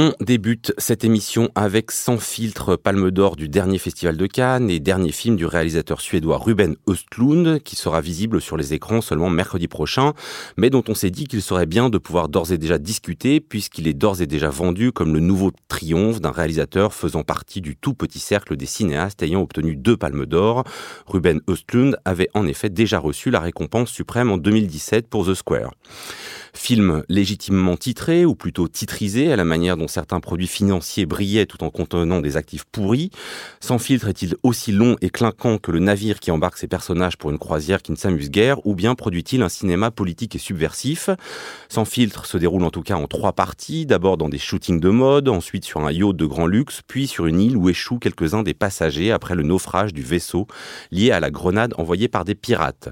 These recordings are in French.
On débute cette émission avec Sans filtre, palme d'or du dernier festival de Cannes et dernier film du réalisateur suédois Ruben Östlund qui sera visible sur les écrans seulement mercredi prochain, mais dont on s'est dit qu'il serait bien de pouvoir d'ores et déjà discuter puisqu'il est d'ores et déjà vendu comme le nouveau triomphe d'un réalisateur faisant partie du tout petit cercle des cinéastes ayant obtenu deux palmes d'or. Ruben Östlund avait en effet déjà reçu la récompense suprême en 2017 pour The Square. Film légitimement titré, ou plutôt titrisé, à la manière dont certains produits financiers brillaient tout en contenant des actifs pourris. Sans filtre est-il aussi long et clinquant que le navire qui embarque ses personnages pour une croisière qui ne s'amuse guère, ou bien produit-il un cinéma politique et subversif? Sans filtre se déroule en tout cas en trois parties, d'abord dans des shootings de mode, ensuite sur un yacht de grand luxe, puis sur une île où échouent quelques-uns des passagers après le naufrage du vaisseau lié à la grenade envoyée par des pirates.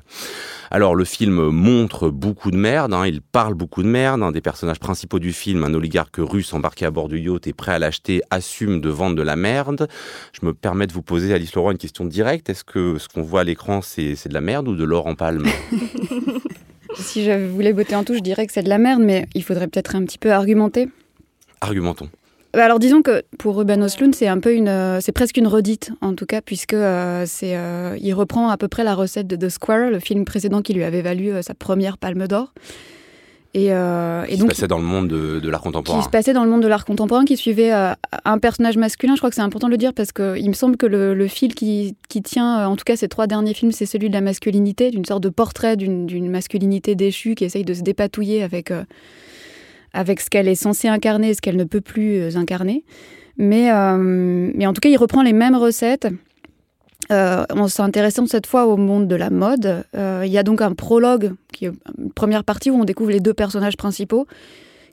Alors le film montre beaucoup de merde, hein, il parle beaucoup de merde. Un des personnages principaux du film, un oligarque russe embarqué à bord du yacht et prêt à l'acheter, assume de vendre de la merde. Je me permets de vous poser, Alice Leroy, une question directe. Est-ce que ce qu'on voit à l'écran, c'est de la merde ou de l'or en palme? Si je voulais botter en tout, je dirais que c'est de la merde, mais il faudrait peut-être un petit peu argumenter. Argumentons. Bah, alors disons que pour Ruben Oslund, c'est un peu une, euh, c'est presque une redite en tout cas, puisque euh, c'est, euh, il reprend à peu près la recette de The Square, le film précédent qui lui avait valu sa première Palme d'Or. Et, qui donc, se passait dans le monde de, l'art contemporain. Qui se passait dans le monde de l'art contemporain, qui suivait un personnage masculin. Je crois que c'est important de le dire parce qu'il me semble que le, fil qui, qui, tient, en tout cas ces trois derniers films, c'est celui de la masculinité, d'une sorte de portrait d'une masculinité déchue qui essaye de se dépatouiller avec avec ce qu'elle est censée incarner et ce qu'elle ne peut plus euh, incarner. Mais, euh, mais en tout cas, il reprend les mêmes recettes. Euh, en s'intéressant cette fois au monde de la mode, il y a donc un prologue, qui est une première partie où on découvre les deux personnages principaux,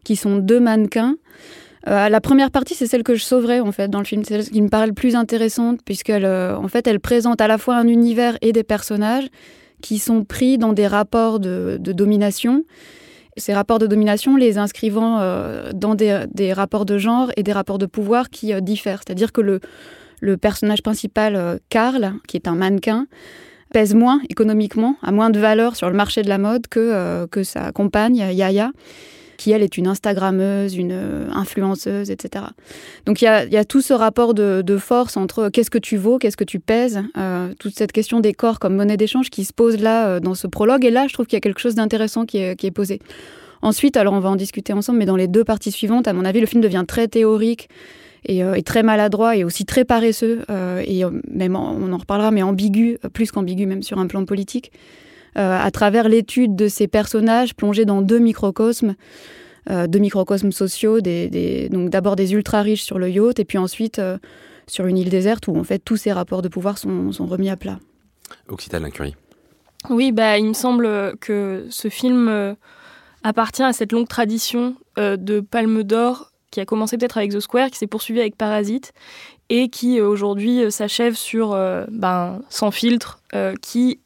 qui sont deux mannequins. la première partie, c'est celle que je sauverais en fait dans le film, c'est celle qui me paraît le plus intéressante puisqu'elle, en fait, elle présente à la fois un univers et des personnages qui sont pris dans des rapports de, domination ces rapports de domination les inscrivant euh, dans des, rapports de genre et des rapports de pouvoir qui euh, diffèrent. C'est-à-dire que le, le personnage principal, euh, Karl, qui est un mannequin, pèse moins économiquement, a moins de valeur sur le marché de la mode que, que sa compagne, Yaya qui elle est une Instagrammeuse, une euh, influenceuse, etc. Donc il y a, tout ce rapport de, force entre qu'est-ce que tu vaux, qu'est-ce que tu pèses, euh, toute cette question des corps comme monnaie d'échange qui se pose là euh, dans ce prologue. Et là, je trouve qu'il y a quelque chose d'intéressant qui est, posé. Ensuite, alors on va en discuter ensemble, mais dans les deux parties suivantes, à mon avis, le film devient très théorique. Et, très maladroit et aussi très paresseux, et même on en reparlera, mais ambigu, plus qu'ambigu même sur un plan politique. Euh, à travers l'étude de ces personnages plongés dans deux microcosmes, euh, deux microcosmes sociaux, des, donc d'abord des ultra riches sur le yacht et puis ensuite euh, sur une île déserte où en fait tous ces rapports de pouvoir sont, remis à plat. Occitane Lincurie. Oui, bah, il me semble que ce film appartient à cette longue tradition de Palme d'Or qui a commencé peut-être avec The Square, qui s'est poursuivi avec Parasite et qui aujourd'hui s'achève sur ben, Sans filtre, qui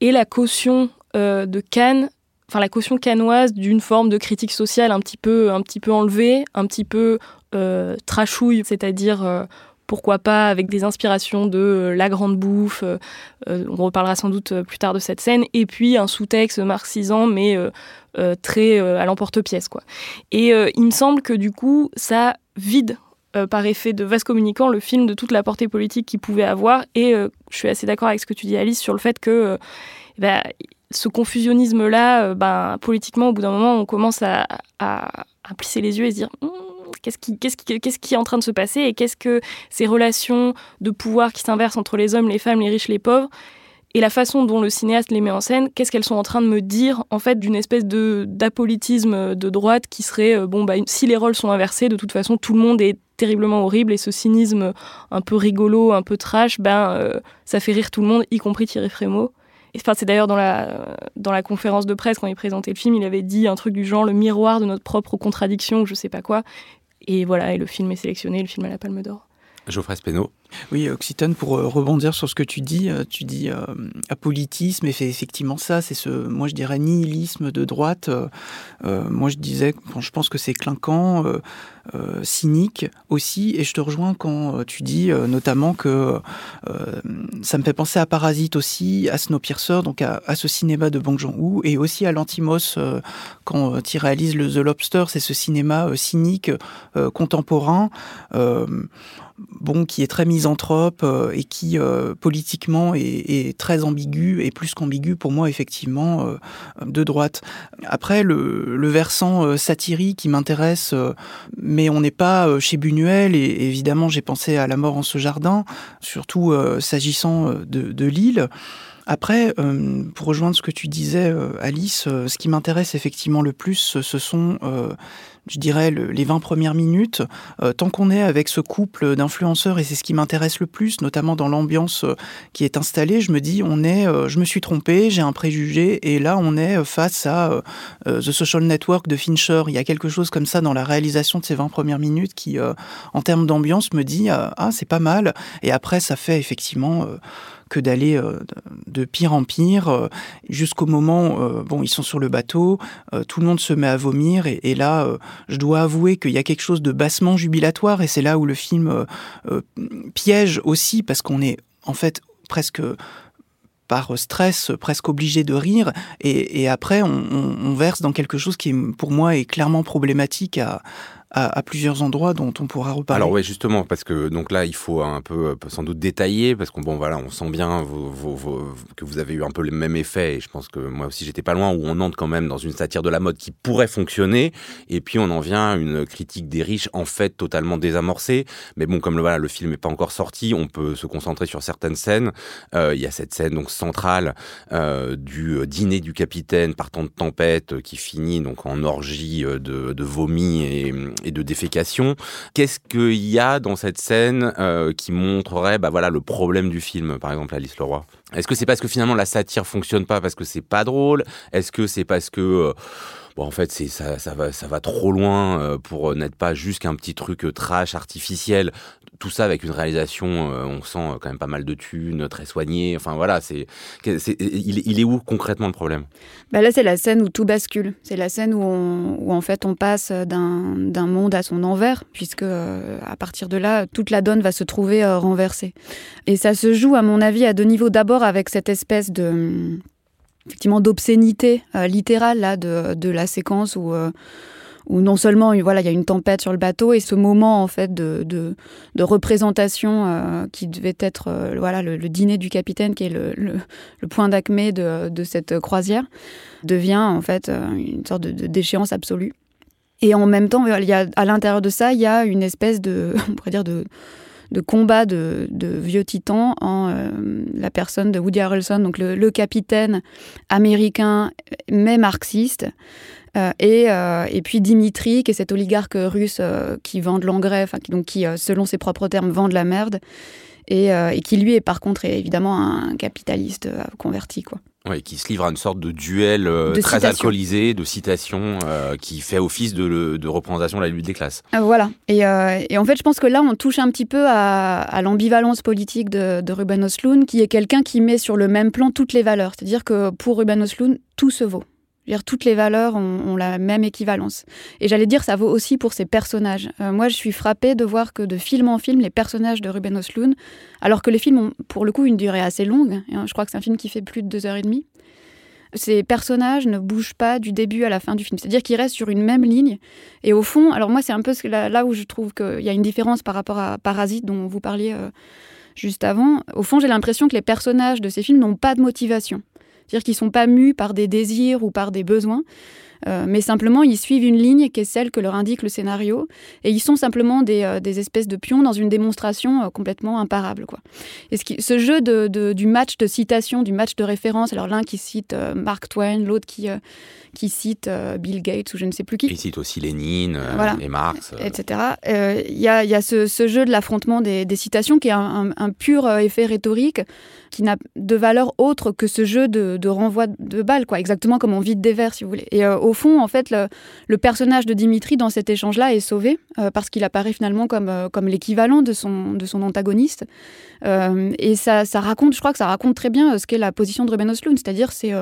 et la caution euh, de Cannes, enfin la caution cannoise d'une forme de critique sociale un petit peu, un petit peu enlevée, un petit peu euh, trashouille, c'est-à-dire euh, pourquoi pas avec des inspirations de La Grande Bouffe, on reparlera sans doute plus tard de cette scène, et puis un sous-texte marxisant mais très à l'emporte-pièce. quoi. Et il me semble que du coup, ça vide par effet de vase communicant le film de toute la portée politique qu'il pouvait avoir. Et je suis assez d'accord avec ce que tu dis, Alice, sur le fait que bah, ce confusionnisme-là, euh, ben, politiquement, au bout d'un moment, on commence à, à, plisser les yeux et se dire hum, qu'est-ce qui, est en train de se passer et qu'est-ce que ces relations de pouvoir qui s'inversent entre les hommes, les femmes, les riches, les pauvres et la façon dont le cinéaste les met en scène, qu'est-ce qu'elles sont en train de me dire en fait d'une espèce d'apolitisme de droite qui serait euh, bon bah si les rôles sont inversés, de toute façon tout le monde est terriblement horrible et ce cynisme un peu rigolo, un peu trash, ben euh, ça fait rire tout le monde, y compris Thierry Frémaux. Enfin, c'est d'ailleurs dans la, dans la conférence de presse, quand il présentait le film, il avait dit un truc du genre le miroir de notre propre contradiction, ou je sais pas quoi. Et voilà, et le film est sélectionné, le film a la Palme d'Or. Geoffrey Speno. Oui, Occitane, pour euh, rebondir sur ce que tu dis, euh, tu dis euh, apolitisme, et effectivement ça, c'est ce, moi je dirais nihilisme de droite. moi je disais, je pense que c'est clinquant, cynique aussi. Et je te rejoins quand tu dis notamment que ça me fait penser à Parasite aussi, à Snowpiercer, donc à, ce cinéma de Bong Joon-ho, et aussi à l'Antimos quand il réalise le The Lobster, c'est ce cinéma cynique contemporain bon, qui est très misanthrope euh, et qui euh, politiquement est, très ambigu et plus qu'ambigu pour moi effectivement euh, de droite. Après le, versant satirique qui m'intéresse, mais on n'est pas chez Buñuel et, évidemment j'ai pensé à La mort en ce jardin, surtout s'agissant de, Lille. Après, pour rejoindre ce que tu disais, Alice, ce qui m'intéresse effectivement le plus, ce sont je dirais, les 20 premières minutes, euh, tant qu'on est avec ce couple d'influenceurs, et c'est ce qui m'intéresse le plus, notamment dans l'ambiance euh, qui est installée, je me dis, on est, euh, je me suis trompé, j'ai un préjugé, et là, on est face à The Social Network de Fincher. Il y a quelque chose comme ça dans la réalisation de ces 20 premières minutes qui, en termes d'ambiance, me dit, ah, c'est pas mal, et après, ça fait effectivement que d'aller de pire en pire jusqu'au moment, bon, ils sont sur le bateau, tout le monde se met à vomir et, là, je dois avouer qu'il y a quelque chose de bassement jubilatoire et c'est là où le film piège aussi parce qu'on est en fait presque par stress, presque obligé de rire, et, après on, on, verse dans quelque chose qui, pour moi, est clairement problématique à, à, plusieurs endroits dont on pourra reparler. Alors oui, justement, parce que donc là, il faut un peu, sans doute détailler, parce qu'on bon voilà, on sent bien que vous avez eu un peu le même effet, et je pense que moi aussi j'étais pas loin, où on entre quand même dans une satire de la mode qui pourrait fonctionner, et puis on en vient à une critique des riches, en fait totalement désamorcée. Mais bon, comme le voilà, le film n'est pas encore sorti, on peut se concentrer sur certaines scènes. Euh, il y a cette scène donc centrale euh, du dîner du capitaine partant de tempête qui finit donc en orgie de, de vomi et et de défécation. Qu'est-ce qu'il y a dans cette scène euh, qui montrerait bah voilà, le problème du film, par exemple, Alice Leroy? Est-ce que c'est parce que finalement la satire fonctionne pas parce que c'est pas drôle? Est-ce que c'est parce que... Euh, en fait, c'est ça, ça, va, ça va trop loin euh, pour n'être pas juste qu'un petit truc trash artificiel tout ça avec une réalisation, euh, on sent quand même pas mal de thunes, très soignée. Enfin voilà, c'est, il, est où concrètement le problème? Bah Là, c'est la scène où tout bascule. C'est la scène où, où, en fait on passe d'un, monde à son envers, puisque euh, à partir de là, toute la donne va se trouver euh, renversée. Et ça se joue, à mon avis, à deux niveaux. D'abord avec cette espèce de effectivement d'obscénité littérale là de, de, la séquence où où non seulement voilà il y a une tempête sur le bateau et ce moment en fait de, de, représentation euh, qui devait être euh, voilà le, dîner du capitaine qui est le, le, point d'acmé de, de, cette croisière devient en fait euh, une sorte de, déchéance absolue. Et en même temps il y a, à l'intérieur de ça il y a une espèce de on pourrait dire de de combat de, vieux titans en la personne de Woody Harrelson, donc le, capitaine américain, mais marxiste, euh, et, euh, et, puis Dimitri, qui est cet oligarque russe euh, qui vend de l'engrais, qui, donc qui, selon ses propres termes, vend de la merde, et, et qui lui est par contre évidemment un capitaliste converti. Quoi. Oui, qui se livre à une sorte de duel très alcoolisé, de citation, qui fait office de, de, représentation de la lutte des classes. voilà. Et, et, en fait, je pense que là, on touche un petit peu à, à l'ambivalence politique de, de Ruben Osloon, qui est quelqu'un qui met sur le même plan toutes les valeurs. C'est-à-dire que pour Ruben Osloon, tout se vaut toutes les valeurs ont, la même équivalence. Et j'allais dire, ça vaut aussi pour ces personnages. Euh, moi, je suis frappée de voir que de film en film, les personnages de Ruben Osloon, alors que les films ont pour le coup une durée assez longue, hein, je crois que c'est un film qui fait plus de deux heures et demie, ces personnages ne bougent pas du début à la fin du film. C'est-à-dire qu'ils restent sur une même ligne. Et au fond, alors moi, c'est un peu là, où je trouve qu'il y a une différence par rapport à Parasite dont vous parliez euh, juste avant. Au fond, j'ai l'impression que les personnages de ces films n'ont pas de motivation. C'est-à-dire qu'ils ne sont pas mus par des désirs ou par des besoins, euh, mais simplement ils suivent une ligne qui est celle que leur indique le scénario, et ils sont simplement des, euh, espèces de pions dans une démonstration euh, complètement imparable. Quoi. Et ce, jeu de, du match de citation, du match de référence, alors l'un qui cite Mark Twain, l'autre qui, qui cite Bill Gates ou je ne sais plus qui. Il cite aussi Lénine et Marx. Etc. Il y, a, ce, jeu de l'affrontement des, citations qui est un, un pur effet rhétorique qui n'a de valeur autre que ce jeu de, de, renvoi de balles, quoi, exactement comme on vide des verres, si vous voulez. Et au fond, en fait, le, personnage de Dimitri dans cet échange-là est sauvé parce qu'il apparaît finalement comme, comme l'équivalent de son, de son antagoniste. et ça, ça raconte, je crois que ça raconte très bien ce qu'est la position de Ruben Osloon, c'est-à-dire c'est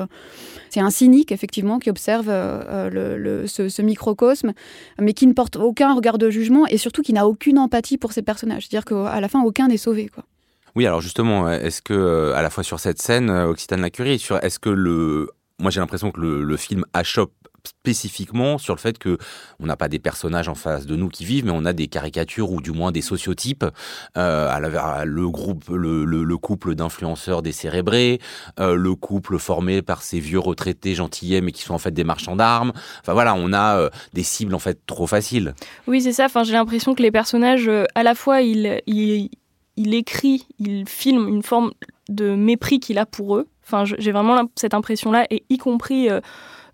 c'est un cynique effectivement qui observe le, ce, ce, microcosme, mais qui ne porte aucun regard de jugement et surtout qui n'a aucune empathie pour ses personnages. C'est-à-dire qu'à la fin, aucun n'est sauvé. Quoi. Oui, alors justement, est-ce que, euh, à la fois sur cette scène, euh, Occitane Lacurie, est-ce que le. Moi, j'ai l'impression que le, le film achoppe spécifiquement sur le fait que on n'a pas des personnages en face de nous qui vivent, mais on a des caricatures ou du moins des sociotypes. Euh, le couple d'influenceurs décérébrés, euh, le couple formé par ces vieux retraités gentillets mais qui sont en fait des marchands d'armes. Enfin voilà, on a euh, des cibles en fait trop faciles. Oui, c'est ça. Enfin, j'ai l'impression que les personnages, à la fois, ils, ils, il écrit, il filme une forme de mépris qu'il a pour eux. Enfin, j'ai vraiment cette impression-là, et y compris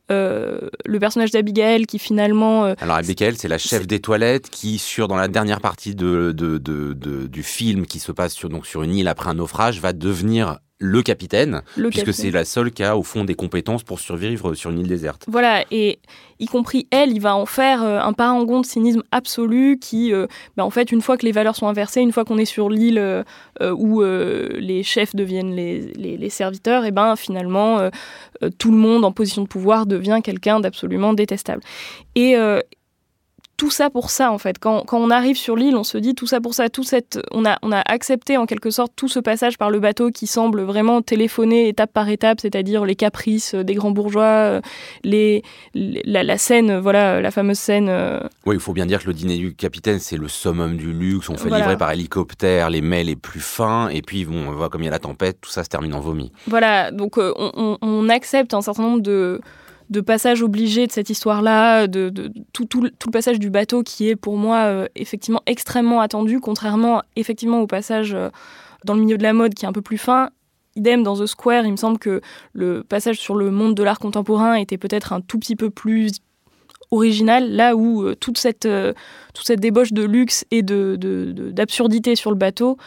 le personnage d'Abigail qui finalement. Euh, Alors Abigail, c'est la chef des toilettes qui, sur dans la dernière partie de, du film qui se passe sur, donc sur une île après un naufrage, va devenir le capitaine, puisque c'est la seule qui a au fond des compétences pour survivre sur une île déserte. Voilà, et y compris elle, il va en faire euh, un parangon de cynisme absolu qui, bah, en fait, une fois que les valeurs sont inversées, une fois qu'on est sur l'île où les chefs deviennent les, les serviteurs, et ben finalement, euh, tout le monde en position de pouvoir devient quelqu'un d'absolument détestable. Et euh, tout ça pour ça en fait. Quand, on arrive sur l'île, on se dit tout ça pour ça, tout cette, on a, on a accepté en quelque sorte tout ce passage par le bateau qui semble vraiment téléphoner étape par étape, c'est-à-dire les caprices des grands bourgeois, euh, les, la, scène, voilà, la fameuse scène. Euh. Oui, il faut bien dire que le dîner du capitaine, c'est le summum du luxe. On fait livrer par hélicoptère les mets les plus fins, et puis bon, on voit comme il y a la tempête, tout ça se termine en vomi. Voilà, donc euh, on accepte un certain nombre de de passage obligé de cette histoire-là, de, tout, tout, le passage du bateau qui est pour moi euh, effectivement extrêmement attendu, contrairement effectivement au passage euh, dans le milieu de la mode qui est un peu plus fin. Idem dans The Square, il me semble que le passage sur le monde de l'art contemporain était peut-être un tout petit peu plus original, là où euh, toute, cette, toute cette débauche de luxe et d'absurdité de, sur le bateau,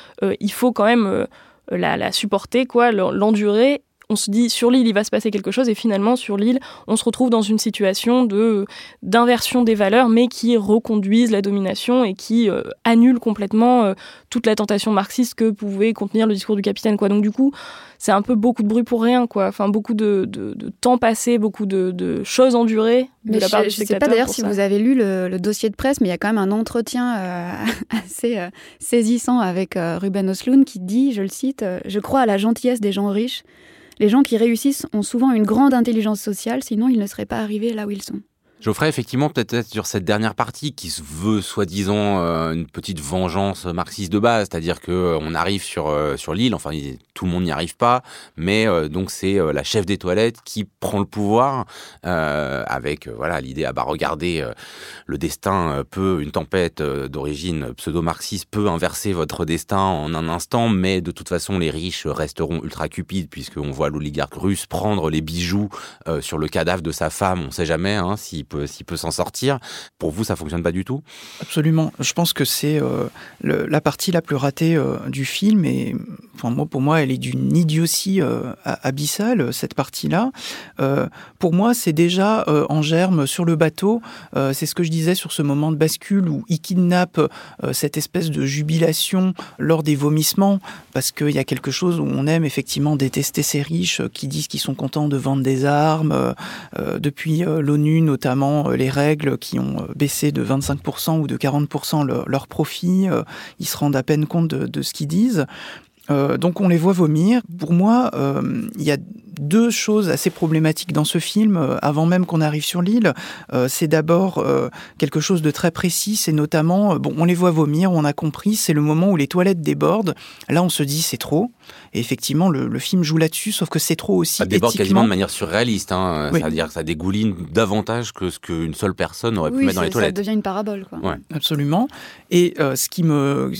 il faut quand même la, la, supporter, quoi, l'endurer on se dit sur l'île il va se passer quelque chose et finalement sur l'île on se retrouve dans une situation de d'inversion des valeurs mais qui reconduisent la domination et qui euh, annulent complètement euh, toute la tentation marxiste que pouvait contenir le discours du capitaine quoi. Donc du coup c'est un peu beaucoup de bruit pour rien quoi. Enfin beaucoup de, temps passé beaucoup de, choses endurées de la part je, ne sais pas d'ailleurs si vous avez lu le, dossier de presse mais il y a quand même un entretien euh, assez saisissant avec Ruben Osloon qui dit je le cite je crois à la gentillesse des gens riches les gens qui réussissent ont souvent une grande intelligence sociale, sinon ils ne seraient pas arrivés là où ils sont. Geoffrey, effectivement, peut-être sur cette dernière partie qui se veut soi-disant euh, une petite vengeance marxiste de base, c'est-à-dire que euh, on arrive sur euh, sur l'île, enfin tout le monde n'y arrive pas, mais donc c'est la chef des toilettes qui prend le pouvoir avec voilà l'idée à ah bah regarder le destin peut une tempête d'origine pseudo-marxiste peut inverser votre destin en un instant, mais de toute façon les riches resteront ultra cupides puisqu'on voit l'oligarque russe prendre les bijoux sur le cadavre de sa femme, on sait jamais hein, s'il peut s'il peut s'en sortir. Pour vous, ça fonctionne pas du tout? Absolument. Je pense que c'est euh, la partie la plus ratée euh, du film et pour moi, elle est d'une idiotie euh, abyssale, cette partie-là. pour moi, c'est déjà en germe sur le bateau. c'est ce que je disais sur ce moment de bascule où il kidnappe cette espèce de jubilation lors des vomissements parce qu'il y a quelque chose où on aime effectivement détester ces riches qui disent qu'ils sont contents de vendre des armes. depuis l'ONU, notamment, euh, les règles qui ont euh, baissé de 25% ou de 40% leur, leur, profit. Euh, ils se rendent à peine compte de, ce qu'ils disent. Donc on les voit vomir. Pour moi, il y a deux choses assez problématiques dans ce film, avant même qu'on arrive sur l'île. c'est d'abord quelque chose de très précis, c'est notamment, bon, on les voit vomir, on a compris, c'est le moment où les toilettes débordent. Là, on se dit c'est trop. Et effectivement, le, film joue là-dessus, sauf que c'est trop aussi. Ça déborde quasiment de manière surréaliste. Hein. C'est-à-dire que ça dégouline davantage que ce qu'une seule personne aurait pu mettre dans les toilettes. Ça devient une parabole. Quoi. Absolument. Et euh, ce qui me,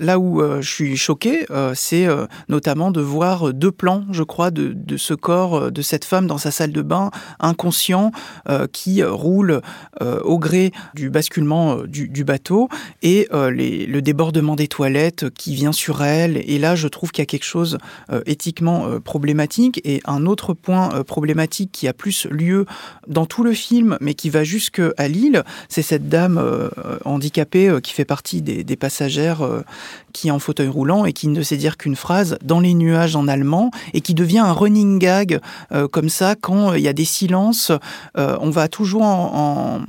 là où euh, je suis choqué, euh, c'est notamment de voir deux plans, je crois, de, ce corps de cette femme dans sa salle de bain, inconscient, qui roule au gré du basculement du, bateau et le débordement des toilettes qui vient sur elle. Et là, je trouve qu'il y a quelque chose éthiquement problématique. Et un autre point problématique qui a plus lieu dans tout le film, mais qui va jusqu'à Lille, c'est cette dame handicapée qui fait partie des passagères qui est en fauteuil roulant et qui ne sait dire qu'une phrase dans les nuages en allemand et qui devient un running gag euh, comme ça quand il y a des silences. Euh, on va toujours en,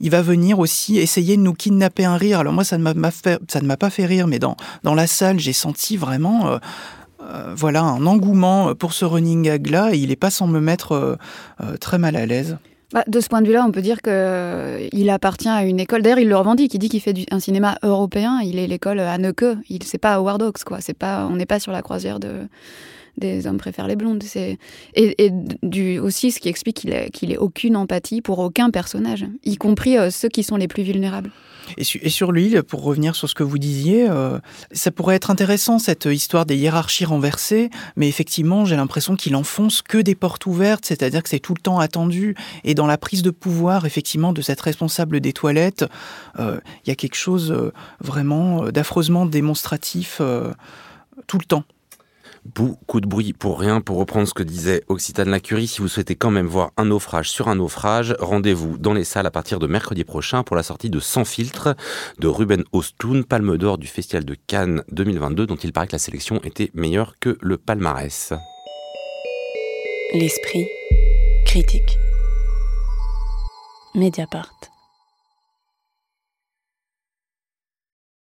Il va venir aussi essayer de nous kidnapper un rire. Alors moi, ça ne m'a pas fait rire, mais dans, la salle, j'ai senti vraiment... Euh, voilà un engouement pour ce running gag là et il n'est pas sans me mettre très mal à l'aise. Bah, de ce point de vue-là, on peut dire qu'il euh, appartient à une école. D'ailleurs, il le revendique. Il dit qu'il fait un cinéma européen. Il est l'école à Neuke. Il c'est pas Howard Hawks, quoi. C'est pas, on n'est pas sur la croisière de des hommes préfèrent les blondes. C'est et, du aussi ce qui explique qu'il ait, qu'il ait aucune empathie pour aucun personnage, y compris euh, ceux qui sont les plus vulnérables. Et, sur l'île, pour revenir sur ce que vous disiez, euh, ça pourrait être intéressant cette histoire des hiérarchies renversées, mais effectivement, j'ai l'impression qu'il enfonce que des portes ouvertes, c'est-à-dire que c'est tout le temps attendu. Et dans la prise de pouvoir, effectivement, de cette responsable des toilettes, euh, il y a quelque chose vraiment d'affreusement démonstratif tout le temps. Beaucoup de bruit pour rien, pour reprendre ce que disait Occitane Lacurie. Si vous souhaitez quand même voir un naufrage sur un naufrage, rendez-vous dans les salles à partir de mercredi prochain pour la sortie de Sans filtre de Ruben Ostlund, palme d'or du Festival de Cannes 2022, dont il paraît que la sélection était meilleure que le palmarès. L'esprit critique. Mediapart.